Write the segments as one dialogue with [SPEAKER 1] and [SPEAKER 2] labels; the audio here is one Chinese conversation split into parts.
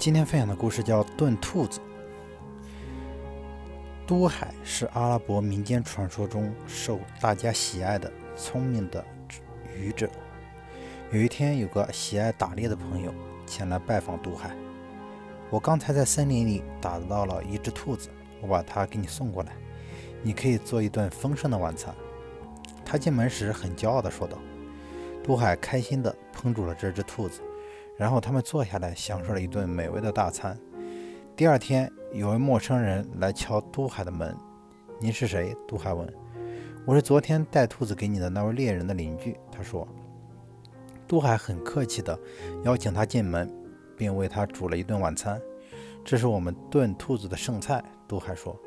[SPEAKER 1] 今天分享的故事叫《炖兔子》。都海是阿拉伯民间传说中受大家喜爱的聪明的愚者。有一天，有个喜爱打猎的朋友前来拜访都海。我刚才在森林里打到了一只兔子，我把它给你送过来，你可以做一顿丰盛的晚餐。他进门时很骄傲地说道。都海开心地烹煮了这只兔子。然后他们坐下来，享受了一顿美味的大餐。第二天，有位陌生人来敲都海的门。“您是谁？”都海问。“我是昨天带兔子给你的那位猎人的邻居。”他说。都海很客气地邀请他进门，并为他煮了一顿晚餐。“这是我们炖兔子的剩菜。”都海说。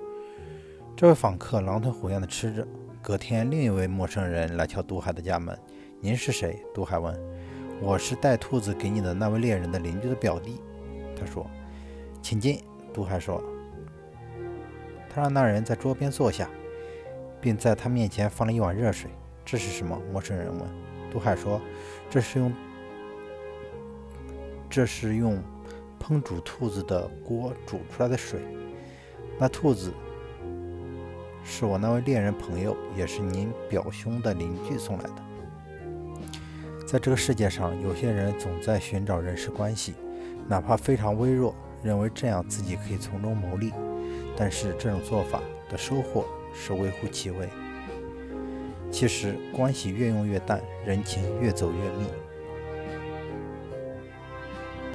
[SPEAKER 1] 这位访客狼吞虎咽地吃着。隔天，另一位陌生人来敲都海的家门。“您是谁？”都海问。我是带兔子给你的那位猎人的邻居的表弟，他说：“请进。”杜海说。他让那人在桌边坐下，并在他面前放了一碗热水。这是什么？陌生人问。杜海说：“这是用这是用烹煮兔子的锅煮出来的水。那兔子是我那位猎人朋友，也是您表兄的邻居送来的。”在这个世界上，有些人总在寻找人事关系，哪怕非常微弱，认为这样自己可以从中牟利。但是这种做法的收获是微乎其微。其实，关系越用越淡，人情越走越密。